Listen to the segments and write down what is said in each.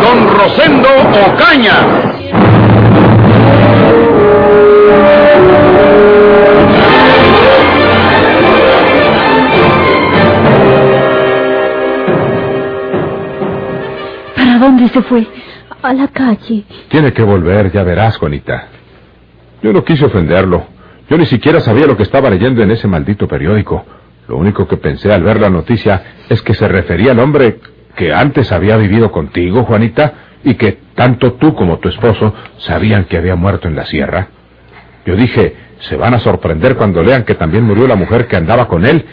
don Rosendo Ocaña. ¿Para dónde se fue? A la calle. Tiene que volver, ya verás, Juanita. Yo no quise ofenderlo. Yo ni siquiera sabía lo que estaba leyendo en ese maldito periódico. Lo único que pensé al ver la noticia es que se refería al hombre que antes había vivido contigo, Juanita, y que tanto tú como tu esposo sabían que había muerto en la sierra. Yo dije, se van a sorprender cuando lean que también murió la mujer que andaba con él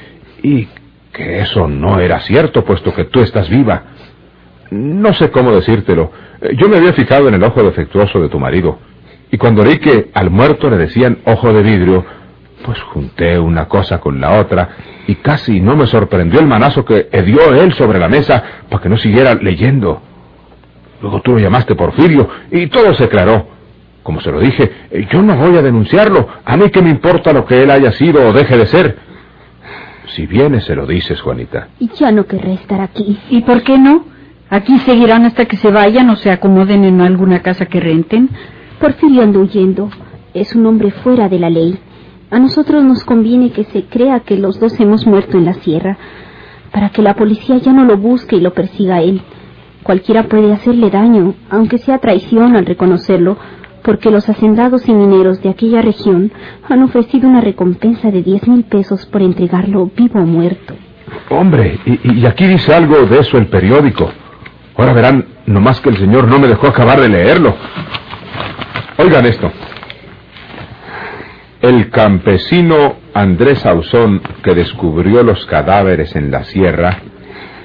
y que eso no era cierto, puesto que tú estás viva. No sé cómo decírtelo. Eh, Yo me había fijado en el ojo defectuoso de tu marido. Y cuando oí que al muerto le decían ojo de vidrio, pues junté una cosa con la otra y casi no me sorprendió el manazo que dio él sobre la mesa para que no siguiera leyendo. Luego tú lo llamaste Porfirio y todo se aclaró. Como se lo dije, yo no voy a denunciarlo. A mí qué me importa lo que él haya sido o deje de ser. Si vienes se lo dices, Juanita. Y ya no querré estar aquí. ¿Y por qué no? Aquí seguirán hasta que se vayan o se acomoden en alguna casa que renten. Porfirio anda huyendo. Es un hombre fuera de la ley. A nosotros nos conviene que se crea que los dos hemos muerto en la sierra, para que la policía ya no lo busque y lo persiga él. Cualquiera puede hacerle daño, aunque sea traición al reconocerlo, porque los hacendados y mineros de aquella región han ofrecido una recompensa de diez mil pesos por entregarlo vivo o muerto. Hombre, y, y aquí dice algo de eso el periódico. Ahora verán, nomás que el señor no me dejó acabar de leerlo. Oigan esto. El campesino Andrés Ausón, que descubrió los cadáveres en la sierra,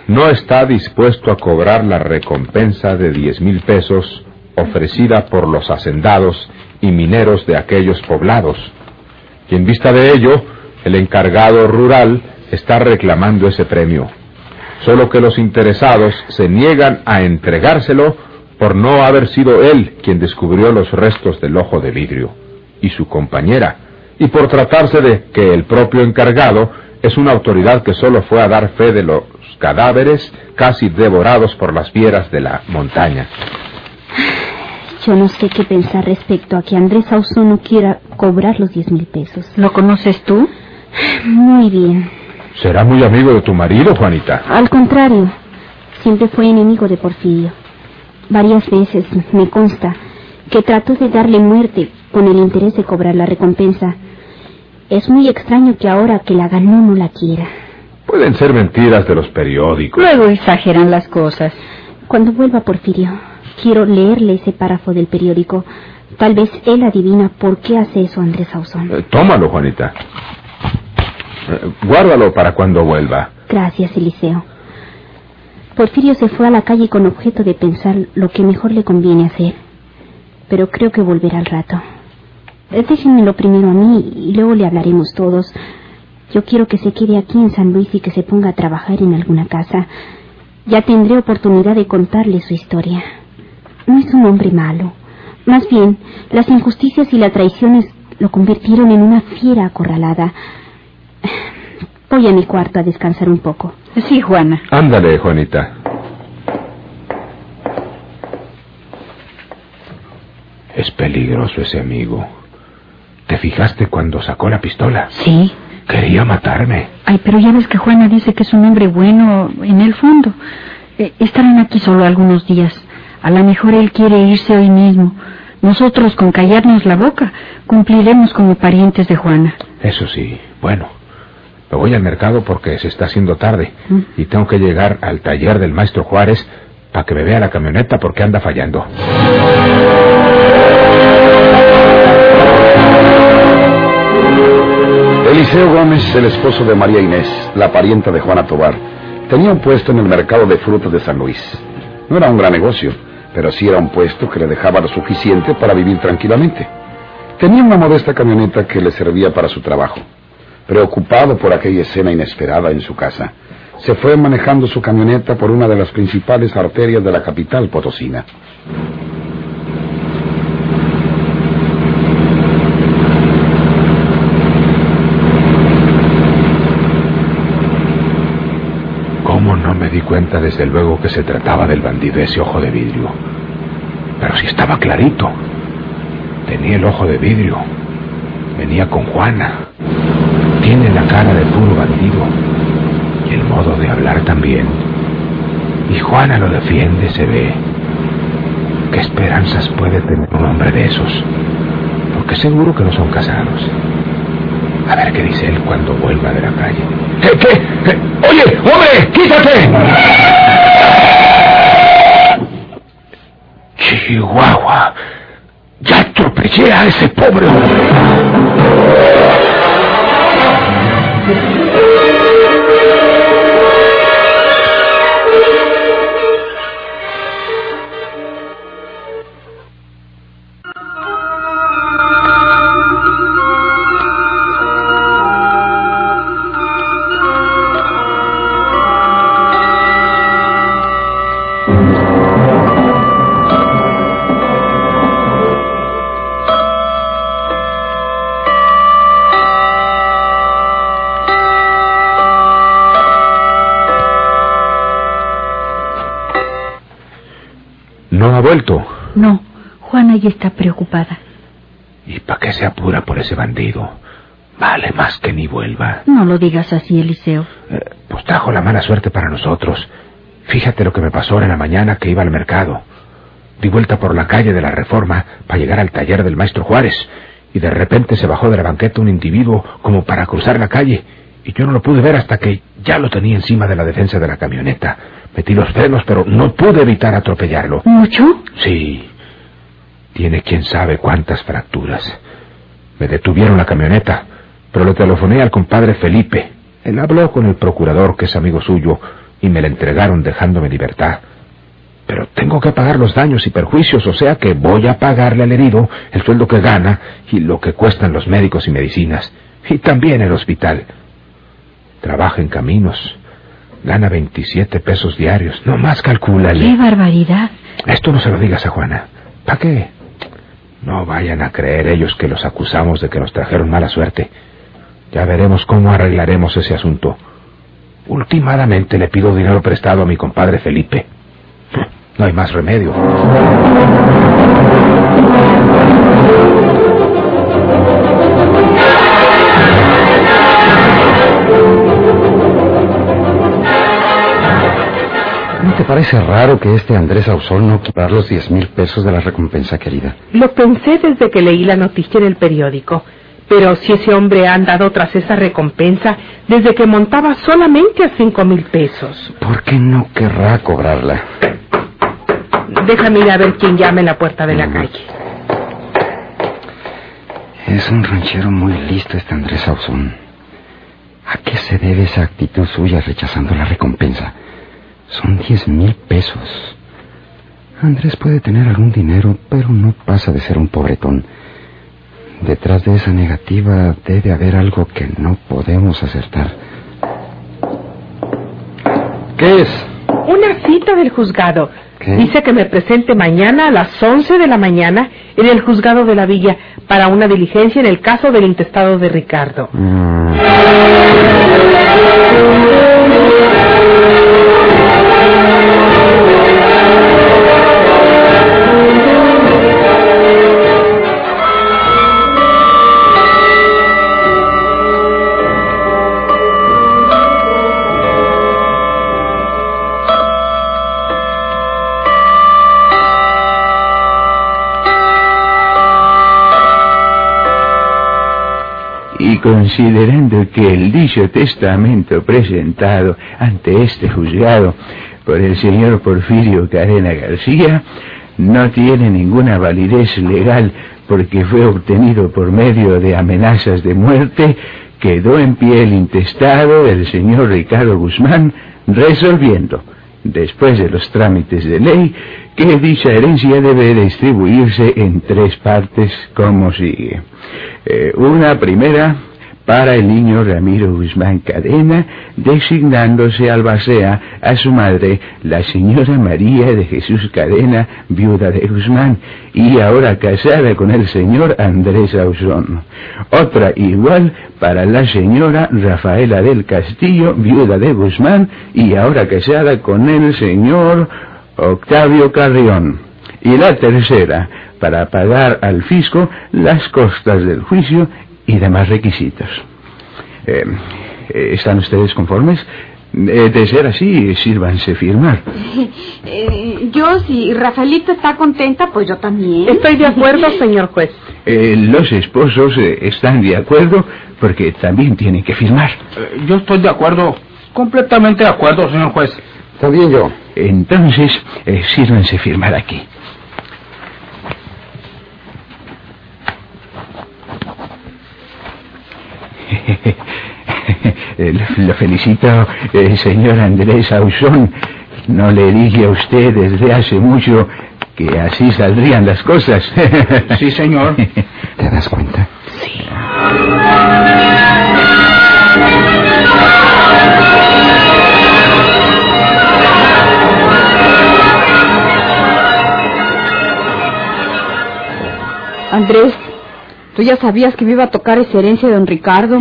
no está dispuesto a cobrar la recompensa de diez mil pesos ofrecida por los hacendados y mineros de aquellos poblados. Y en vista de ello, el encargado rural está reclamando ese premio. Solo que los interesados se niegan a entregárselo por no haber sido él quien descubrió los restos del ojo de vidrio, y su compañera, y por tratarse de que el propio encargado es una autoridad que solo fue a dar fe de los cadáveres casi devorados por las fieras de la montaña. Yo no sé qué pensar respecto a que Andrés Ausón no quiera cobrar los diez mil pesos. ¿Lo conoces tú? Muy bien. ¿Será muy amigo de tu marido, Juanita? Al contrario, siempre fue enemigo de Porfirio. Varias veces, me consta, que trató de darle muerte con el interés de cobrar la recompensa. Es muy extraño que ahora que la ganó no la quiera. Pueden ser mentiras de los periódicos. Luego exageran las cosas. Cuando vuelva Porfirio, quiero leerle ese párrafo del periódico. Tal vez él adivina por qué hace eso Andrés Ausón. Eh, tómalo, Juanita. Eh, guárdalo para cuando vuelva. Gracias, Eliseo. Porfirio se fue a la calle con objeto de pensar lo que mejor le conviene hacer. Pero creo que volverá al rato. Déjenmelo primero a mí y luego le hablaremos todos. Yo quiero que se quede aquí en San Luis y que se ponga a trabajar en alguna casa. Ya tendré oportunidad de contarle su historia. No es un hombre malo. Más bien, las injusticias y las traiciones lo convirtieron en una fiera acorralada. Voy a mi cuarto a descansar un poco. Sí, Juana. Ándale, Juanita. Es peligroso ese amigo. ¿Te fijaste cuando sacó la pistola? Sí. Quería matarme. Ay, pero ya ves que Juana dice que es un hombre bueno en el fondo. Eh, estarán aquí solo algunos días. A lo mejor él quiere irse hoy mismo. Nosotros, con callarnos la boca, cumpliremos como parientes de Juana. Eso sí, bueno. Me voy al mercado porque se está haciendo tarde Mm. y tengo que llegar al taller del maestro Juárez para que me vea la camioneta porque anda fallando. Eliseo Gómez, el esposo de María Inés, la parienta de Juana Tobar, tenía un puesto en el mercado de frutas de San Luis. No era un gran negocio, pero sí era un puesto que le dejaba lo suficiente para vivir tranquilamente. Tenía una modesta camioneta que le servía para su trabajo. Preocupado por aquella escena inesperada en su casa, se fue manejando su camioneta por una de las principales arterias de la capital potosina. ¿Cómo no me di cuenta desde luego que se trataba del bandido ese ojo de vidrio? Pero si estaba clarito. Tenía el ojo de vidrio. Venía con Juana. Tiene la cara de puro bandido. Y el modo de hablar también. Y Juana lo defiende, se ve. ¿Qué esperanzas puede tener un hombre de esos? Porque seguro que no son casados. A ver qué dice él cuando vuelva de la calle. ¿Qué? ¿Qué? ¡Oye, hombre! ¡Quítate! Chihuahua. Ya atropellé a ese pobre hombre. Ya está preocupada. ¿Y para qué se apura por ese bandido? Vale más que ni vuelva. No lo digas así, Eliseo. Eh, pues trajo la mala suerte para nosotros. Fíjate lo que me pasó en la mañana que iba al mercado. Di vuelta por la calle de la Reforma para llegar al taller del maestro Juárez y de repente se bajó de la banqueta un individuo como para cruzar la calle y yo no lo pude ver hasta que ya lo tenía encima de la defensa de la camioneta. Metí los frenos, pero no pude evitar atropellarlo. ¿Mucho? Sí. Tiene quién sabe cuántas fracturas. Me detuvieron la camioneta, pero le telefoné al compadre Felipe. Él habló con el procurador, que es amigo suyo, y me la entregaron dejándome libertad. Pero tengo que pagar los daños y perjuicios, o sea que voy a pagarle al herido el sueldo que gana y lo que cuestan los médicos y medicinas, y también el hospital. Trabaja en caminos, gana 27 pesos diarios, no más calcúlale. ¡Qué barbaridad! Esto no se lo digas a Juana. ¿Para qué? No vayan a creer ellos que los acusamos de que nos trajeron mala suerte. Ya veremos cómo arreglaremos ese asunto. Últimamente le pido dinero prestado a mi compadre Felipe. No hay más remedio. Parece raro que este Andrés Ausol no quitar los diez mil pesos de la recompensa querida? Lo pensé desde que leí la noticia en el periódico. Pero si ese hombre ha andado tras esa recompensa desde que montaba solamente a cinco mil pesos. ¿Por qué no querrá cobrarla? Déjame ir a ver quién llama en la puerta de la calle. Es un ranchero muy listo este Andrés Ausón. ¿A qué se debe esa actitud suya rechazando la recompensa? Son diez mil pesos. Andrés puede tener algún dinero, pero no pasa de ser un pobretón. Detrás de esa negativa debe haber algo que no podemos acertar. ¿Qué es? Una cita del juzgado. ¿Qué? Dice que me presente mañana a las 11 de la mañana en el juzgado de la villa para una diligencia en el caso del intestado de Ricardo. Mm, considerando que el dicho testamento presentado ante este juzgado por el señor Porfirio Cadena García no tiene ninguna validez legal porque fue obtenido por medio de amenazas de muerte, quedó en pie el intestado del señor Ricardo Guzmán resolviendo después de los trámites de ley, que dicha herencia debe distribuirse en tres partes como sigue. Eh, una primera para el niño Ramiro Guzmán Cadena, designándose albacea a su madre, la señora María de Jesús Cadena, viuda de Guzmán, y ahora casada con el señor Andrés Ausón. Otra igual para la señora Rafaela del Castillo, viuda de Guzmán, y ahora casada con el señor Octavio Carrión. Y la tercera, para pagar al fisco las costas del juicio y demás requisitos. Eh, eh, ¿Están ustedes conformes? Eh, de ser así, sírvanse firmar. Eh, yo, si Rafaelita está contenta, pues yo también. Estoy de acuerdo, señor juez. Eh, los esposos eh, están de acuerdo porque también tienen que firmar. Eh, yo estoy de acuerdo, completamente de acuerdo, señor juez. También yo. Entonces, eh, sírvanse firmar aquí. Eh, lo, felicito, eh, señor Andrés Ausón. No le dije a usted desde hace mucho que así saldrían las cosas. Sí, señor. ¿Te das cuenta? Andrés, tú ya sabías que me iba a tocar esa herencia de don Ricardo.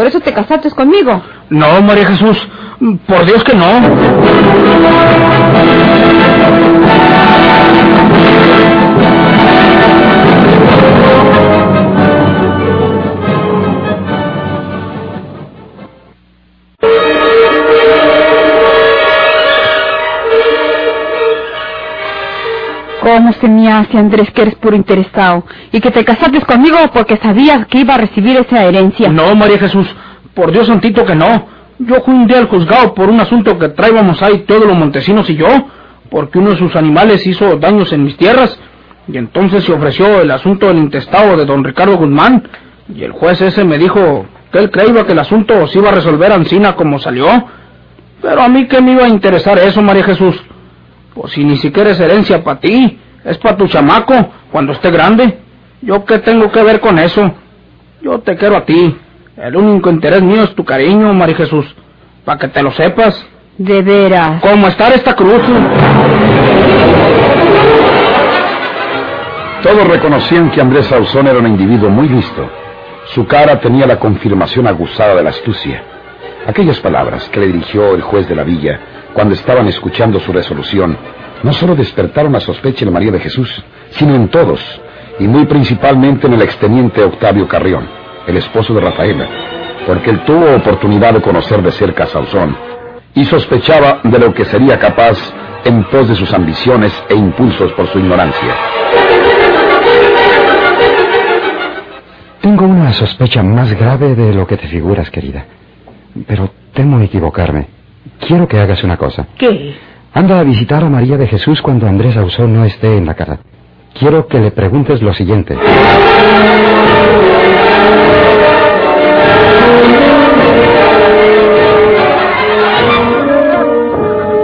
Por eso te casaste conmigo. No, María Jesús, por Dios que no. ¿Cómo se me hace, Andrés, que eres puro interesado? Y que te casaste conmigo porque sabías que iba a recibir esa herencia. No, María Jesús, por Dios santito que no. Yo fui un día al juzgado por un asunto que traíamos ahí todos los montesinos y yo, porque uno de sus animales hizo daños en mis tierras, y entonces se ofreció el asunto del intestado de don Ricardo Guzmán, y el juez ese me dijo que él creía que el asunto se iba a resolver ansina como salió. Pero a mí qué me iba a interesar eso, María Jesús. Pues si ni siquiera es herencia para ti, es para tu chamaco cuando esté grande. ¿Yo qué tengo que ver con eso? Yo te quiero a ti. El único interés mío es tu cariño, María Jesús. Para que te lo sepas. De veras. Como estar esta cruz. Todos reconocían que Andrés Sauzón era un individuo muy listo. Su cara tenía la confirmación aguzada de la astucia. Aquellas palabras que le dirigió el juez de la villa cuando estaban escuchando su resolución no solo despertaron la sospecha en María de Jesús, sino en todos, y muy principalmente en el exteniente Octavio Carrión, el esposo de Rafaela, porque él tuvo oportunidad de conocer de cerca a Sauzón y sospechaba de lo que sería capaz en pos de sus ambiciones e impulsos por su ignorancia. Tengo una sospecha más grave de lo que te figuras, querida. Pero temo equivocarme. Quiero que hagas una cosa. ¿Qué? Anda a visitar a María de Jesús cuando Andrés Ausón no esté en la casa. Quiero que le preguntes lo siguiente.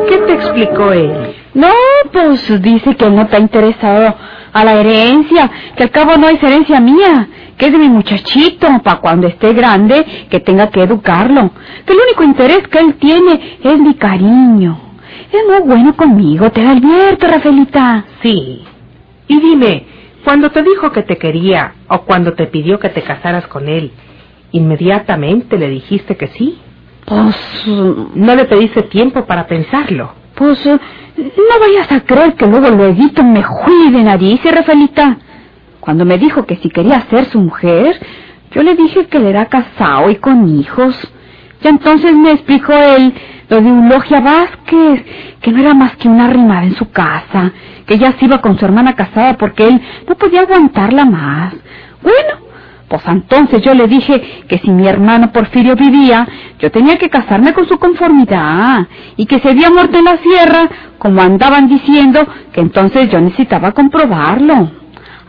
¿Qué te explicó él? No, pues dice que él no está interesado a la herencia, que al cabo no es herencia mía, que es de mi muchachito, para cuando esté grande, que tenga que educarlo, que el único interés que él tiene es mi cariño. Es muy bueno conmigo, te advierto, Rafaelita. Sí. Y dime, cuando te dijo que te quería o cuando te pidió que te casaras con él, ¿inmediatamente le dijiste que sí? Pues, ¿No le pediste tiempo para pensarlo? pues, eh, no vayas a creer que luego luego me fui de narices, Rafaelita. Cuando me dijo que si quería ser su mujer, yo le dije que él era casado y con hijos. Y entonces me explicó él lo de Eulogia Vázquez, que no era más que una arrimada en su casa, que ella se iba con su hermana casada porque él no podía aguantarla más. Bueno, pues entonces yo le dije que si mi hermano Porfirio vivía, yo tenía que casarme con su conformidad, y que se había muerto en la sierra, como andaban diciendo, que entonces yo necesitaba comprobarlo.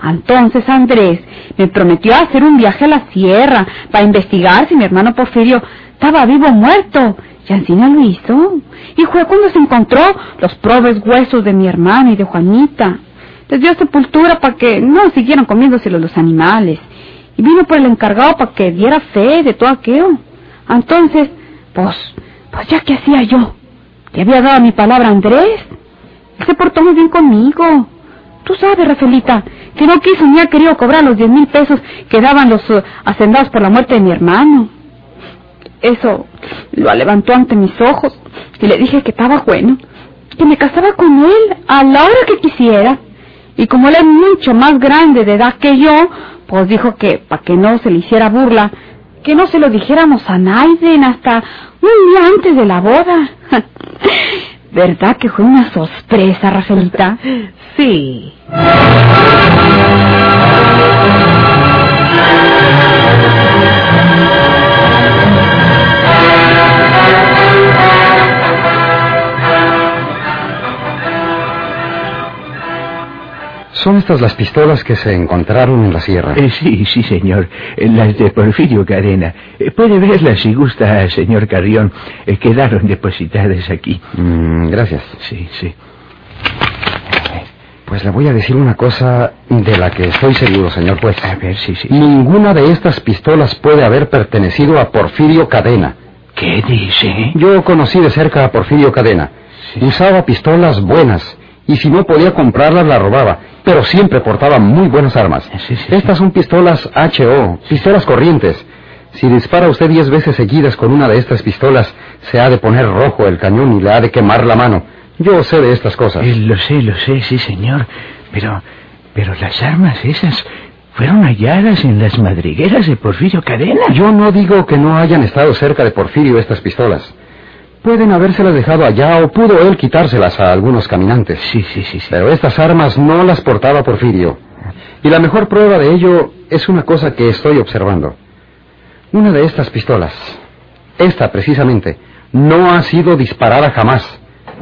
Entonces Andrés me prometió hacer un viaje a la sierra para investigar si mi hermano Porfirio estaba vivo o muerto. Y no lo hizo. Y fue cuando se encontró los probes huesos de mi hermana y de Juanita. Les dio sepultura para que no siguieran comiéndoselo los animales. Y vino por el encargado para que diera fe de todo aquello. Entonces, pues, pues ya que hacía yo. Le había dado mi palabra a Andrés. Él se portó muy bien conmigo. Tú sabes, Rafaelita, que no quiso ni ha querido cobrar los diez mil pesos que daban los uh, hacendados por la muerte de mi hermano. Eso lo levantó ante mis ojos y le dije que estaba bueno, que me casaba con él a la hora que quisiera. Y como él es mucho más grande de edad que yo, pues dijo que para que no se le hiciera burla, que no se lo dijéramos a Naiden hasta un día antes de la boda. ¿Verdad que fue una sorpresa, Rafaelita? Sí. ¿Son estas las pistolas que se encontraron en la sierra? Eh, sí, sí, señor. Eh, Las de Porfirio Cadena. Eh, puede verlas si gusta, señor Carrión. Eh, quedaron depositadas aquí. Mm, gracias. Sí, sí. Pues le voy a decir una cosa de la que estoy seguro, señor juez. A ver, sí, sí. Ninguna de estas pistolas puede haber pertenecido a Porfirio Cadena. ¿Qué dice? Yo conocí de cerca a Porfirio Cadena. Usaba pistolas buenas y si no podía comprarlas la robaba, pero siempre portaba muy buenas armas. Sí, sí, sí. Estas son pistolas HO, pistolas corrientes. Si dispara usted diez veces seguidas con una de estas pistolas, se ha de poner rojo el cañón y le ha de quemar la mano. Yo sé de estas cosas. Eh, lo sé, lo sé, sí, señor. Pero, pero las armas esas fueron halladas en las madrigueras de Porfirio Cadena. Yo no digo que no hayan estado cerca de Porfirio estas pistolas. Pueden habérselas dejado allá o pudo él quitárselas a algunos caminantes. Sí, sí, sí, sí. Pero estas armas no las portaba Porfirio. Y la mejor prueba de ello es una cosa que estoy observando. Una de estas pistolas, esta precisamente, no ha sido disparada jamás.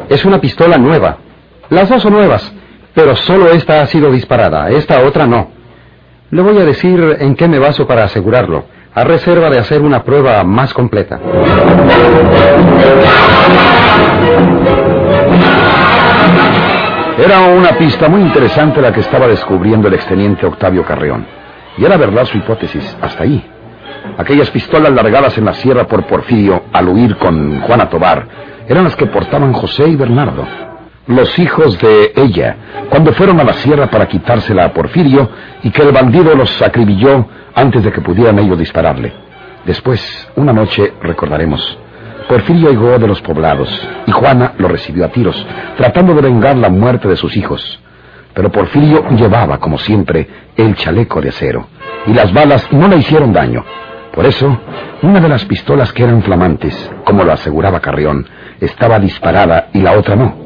Es una pistola nueva. Las dos son nuevas, pero solo esta ha sido disparada, esta otra no. Le voy a decir en qué me baso para asegurarlo, a reserva de hacer una prueba más completa. Era una pista muy interesante la que estaba descubriendo el exteniente Octavio Carreón. Y era verdad su hipótesis, hasta ahí. Aquellas pistolas largadas en la sierra por Porfirio al huir con Juana Tobar eran las que portaban José y Bernardo, los hijos de ella, cuando fueron a la sierra para quitársela a Porfirio y que el bandido los acribilló antes de que pudieran ellos dispararle. Después, una noche, recordaremos, Porfirio llegó de los poblados y Juana lo recibió a tiros, tratando de vengar la muerte de sus hijos. Pero Porfirio llevaba, como siempre, el chaleco de acero y las balas no le hicieron daño. Por eso, una de las pistolas que eran flamantes, como lo aseguraba Carrión, estaba disparada y la otra no.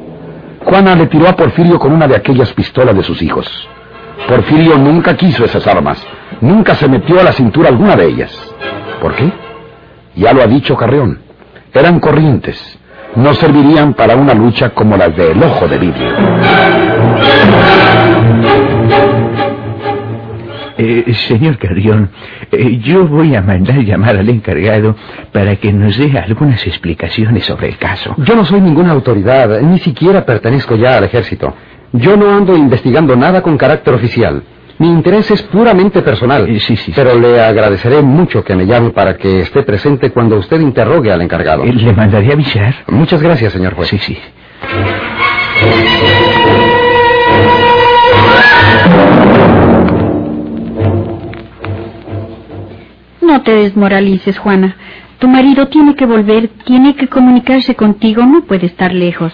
Juana le tiró a Porfirio con una de aquellas pistolas de sus hijos. Porfirio nunca quiso esas armas, nunca se metió a la cintura alguna de ellas. ¿Por qué? Ya lo ha dicho Carrión, eran corrientes, no servirían para una lucha como las del ojo de vidrio. Eh, señor Carrión, eh, yo voy a mandar llamar al encargado para que nos dé algunas explicaciones sobre el caso. Yo no soy ninguna autoridad, ni siquiera pertenezco ya al ejército. Yo no ando investigando nada con carácter oficial. Mi interés es puramente personal. Eh, sí, sí, sí. Pero le agradeceré mucho que me llame para que esté presente cuando usted interrogue al encargado. ¿Le mandaré avisar? Muchas gracias, señor juez. Sí, sí. No te desmoralices, Juana. Tu marido tiene que volver, tiene que comunicarse contigo, no puede estar lejos.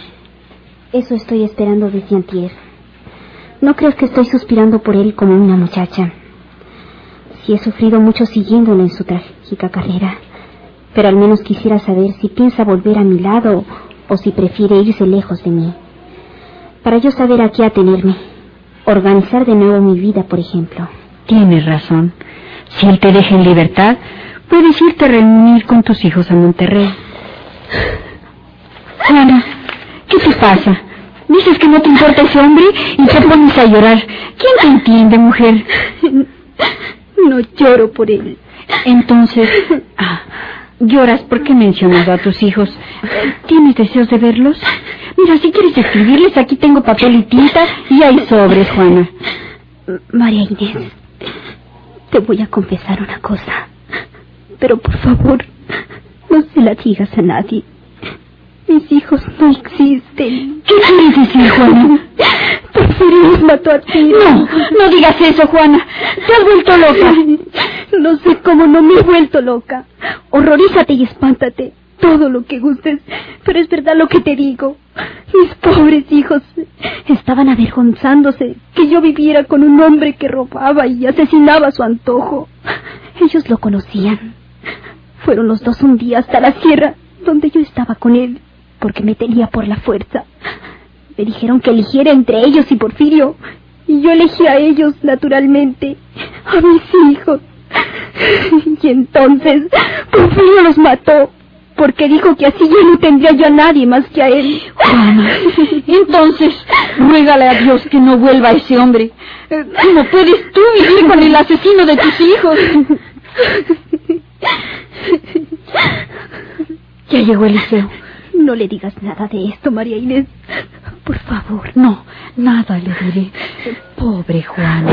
Eso estoy esperando desde antier. No creas que estoy suspirando por él como una muchacha. Sí he sufrido mucho siguiéndolo en su trágica carrera, pero al menos quisiera saber si piensa volver a mi lado o si prefiere irse lejos de mí. Para yo saber a qué atenerme. Organizar de nuevo mi vida, por ejemplo. Tienes razón. Si él te deja en libertad, puedes irte a reunir con tus hijos a Monterrey. Juana, ¿qué te pasa? Dices que no te importa ese hombre y te pones a llorar. ¿Quién te entiende, mujer? No lloro por él. Entonces, ah, ¿Lloras porque he mencionado a tus hijos? ¿Tienes deseos de verlos? Mira, si quieres escribirles, aquí tengo papel y tinta y hay sobres, Juana. María Inés, te voy a confesar una cosa. Pero por favor, no se la digas a nadie. Mis hijos no existen. ¿Qué quieres decir, Juana? Porfirio mató a ti. No, no digas eso, Juana. Te has vuelto loca. No sé cómo no me he vuelto loca. Horrorízate y espántate. Todo lo que gustes. Pero es verdad lo que te digo. Mis pobres hijos estaban avergonzándose que yo viviera con un hombre que robaba y asesinaba a su antojo. Ellos lo conocían. Fueron los dos un día hasta la sierra donde yo estaba con él porque me tenía por la fuerza. Me dijeron que eligiera entre ellos y Porfirio, y yo elegí a ellos, naturalmente, a mis hijos. Y entonces Porfirio los mató, porque dijo que así ya no tendría yo a nadie más que a él. Juana, entonces, ruégale a Dios que no vuelva ese hombre. ¿Cómo puedes tú vivir con el asesino de tus hijos? Ya llegó Eliseo. No le digas nada de esto, María Inés. Por favor. No, nada le diré. Pobre Juana.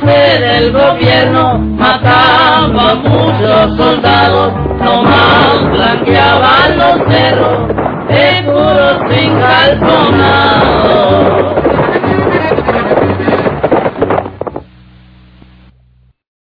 Burlándose del gobierno, mataba a muchos soldados, nomás blanqueaban los cerros de puros sin.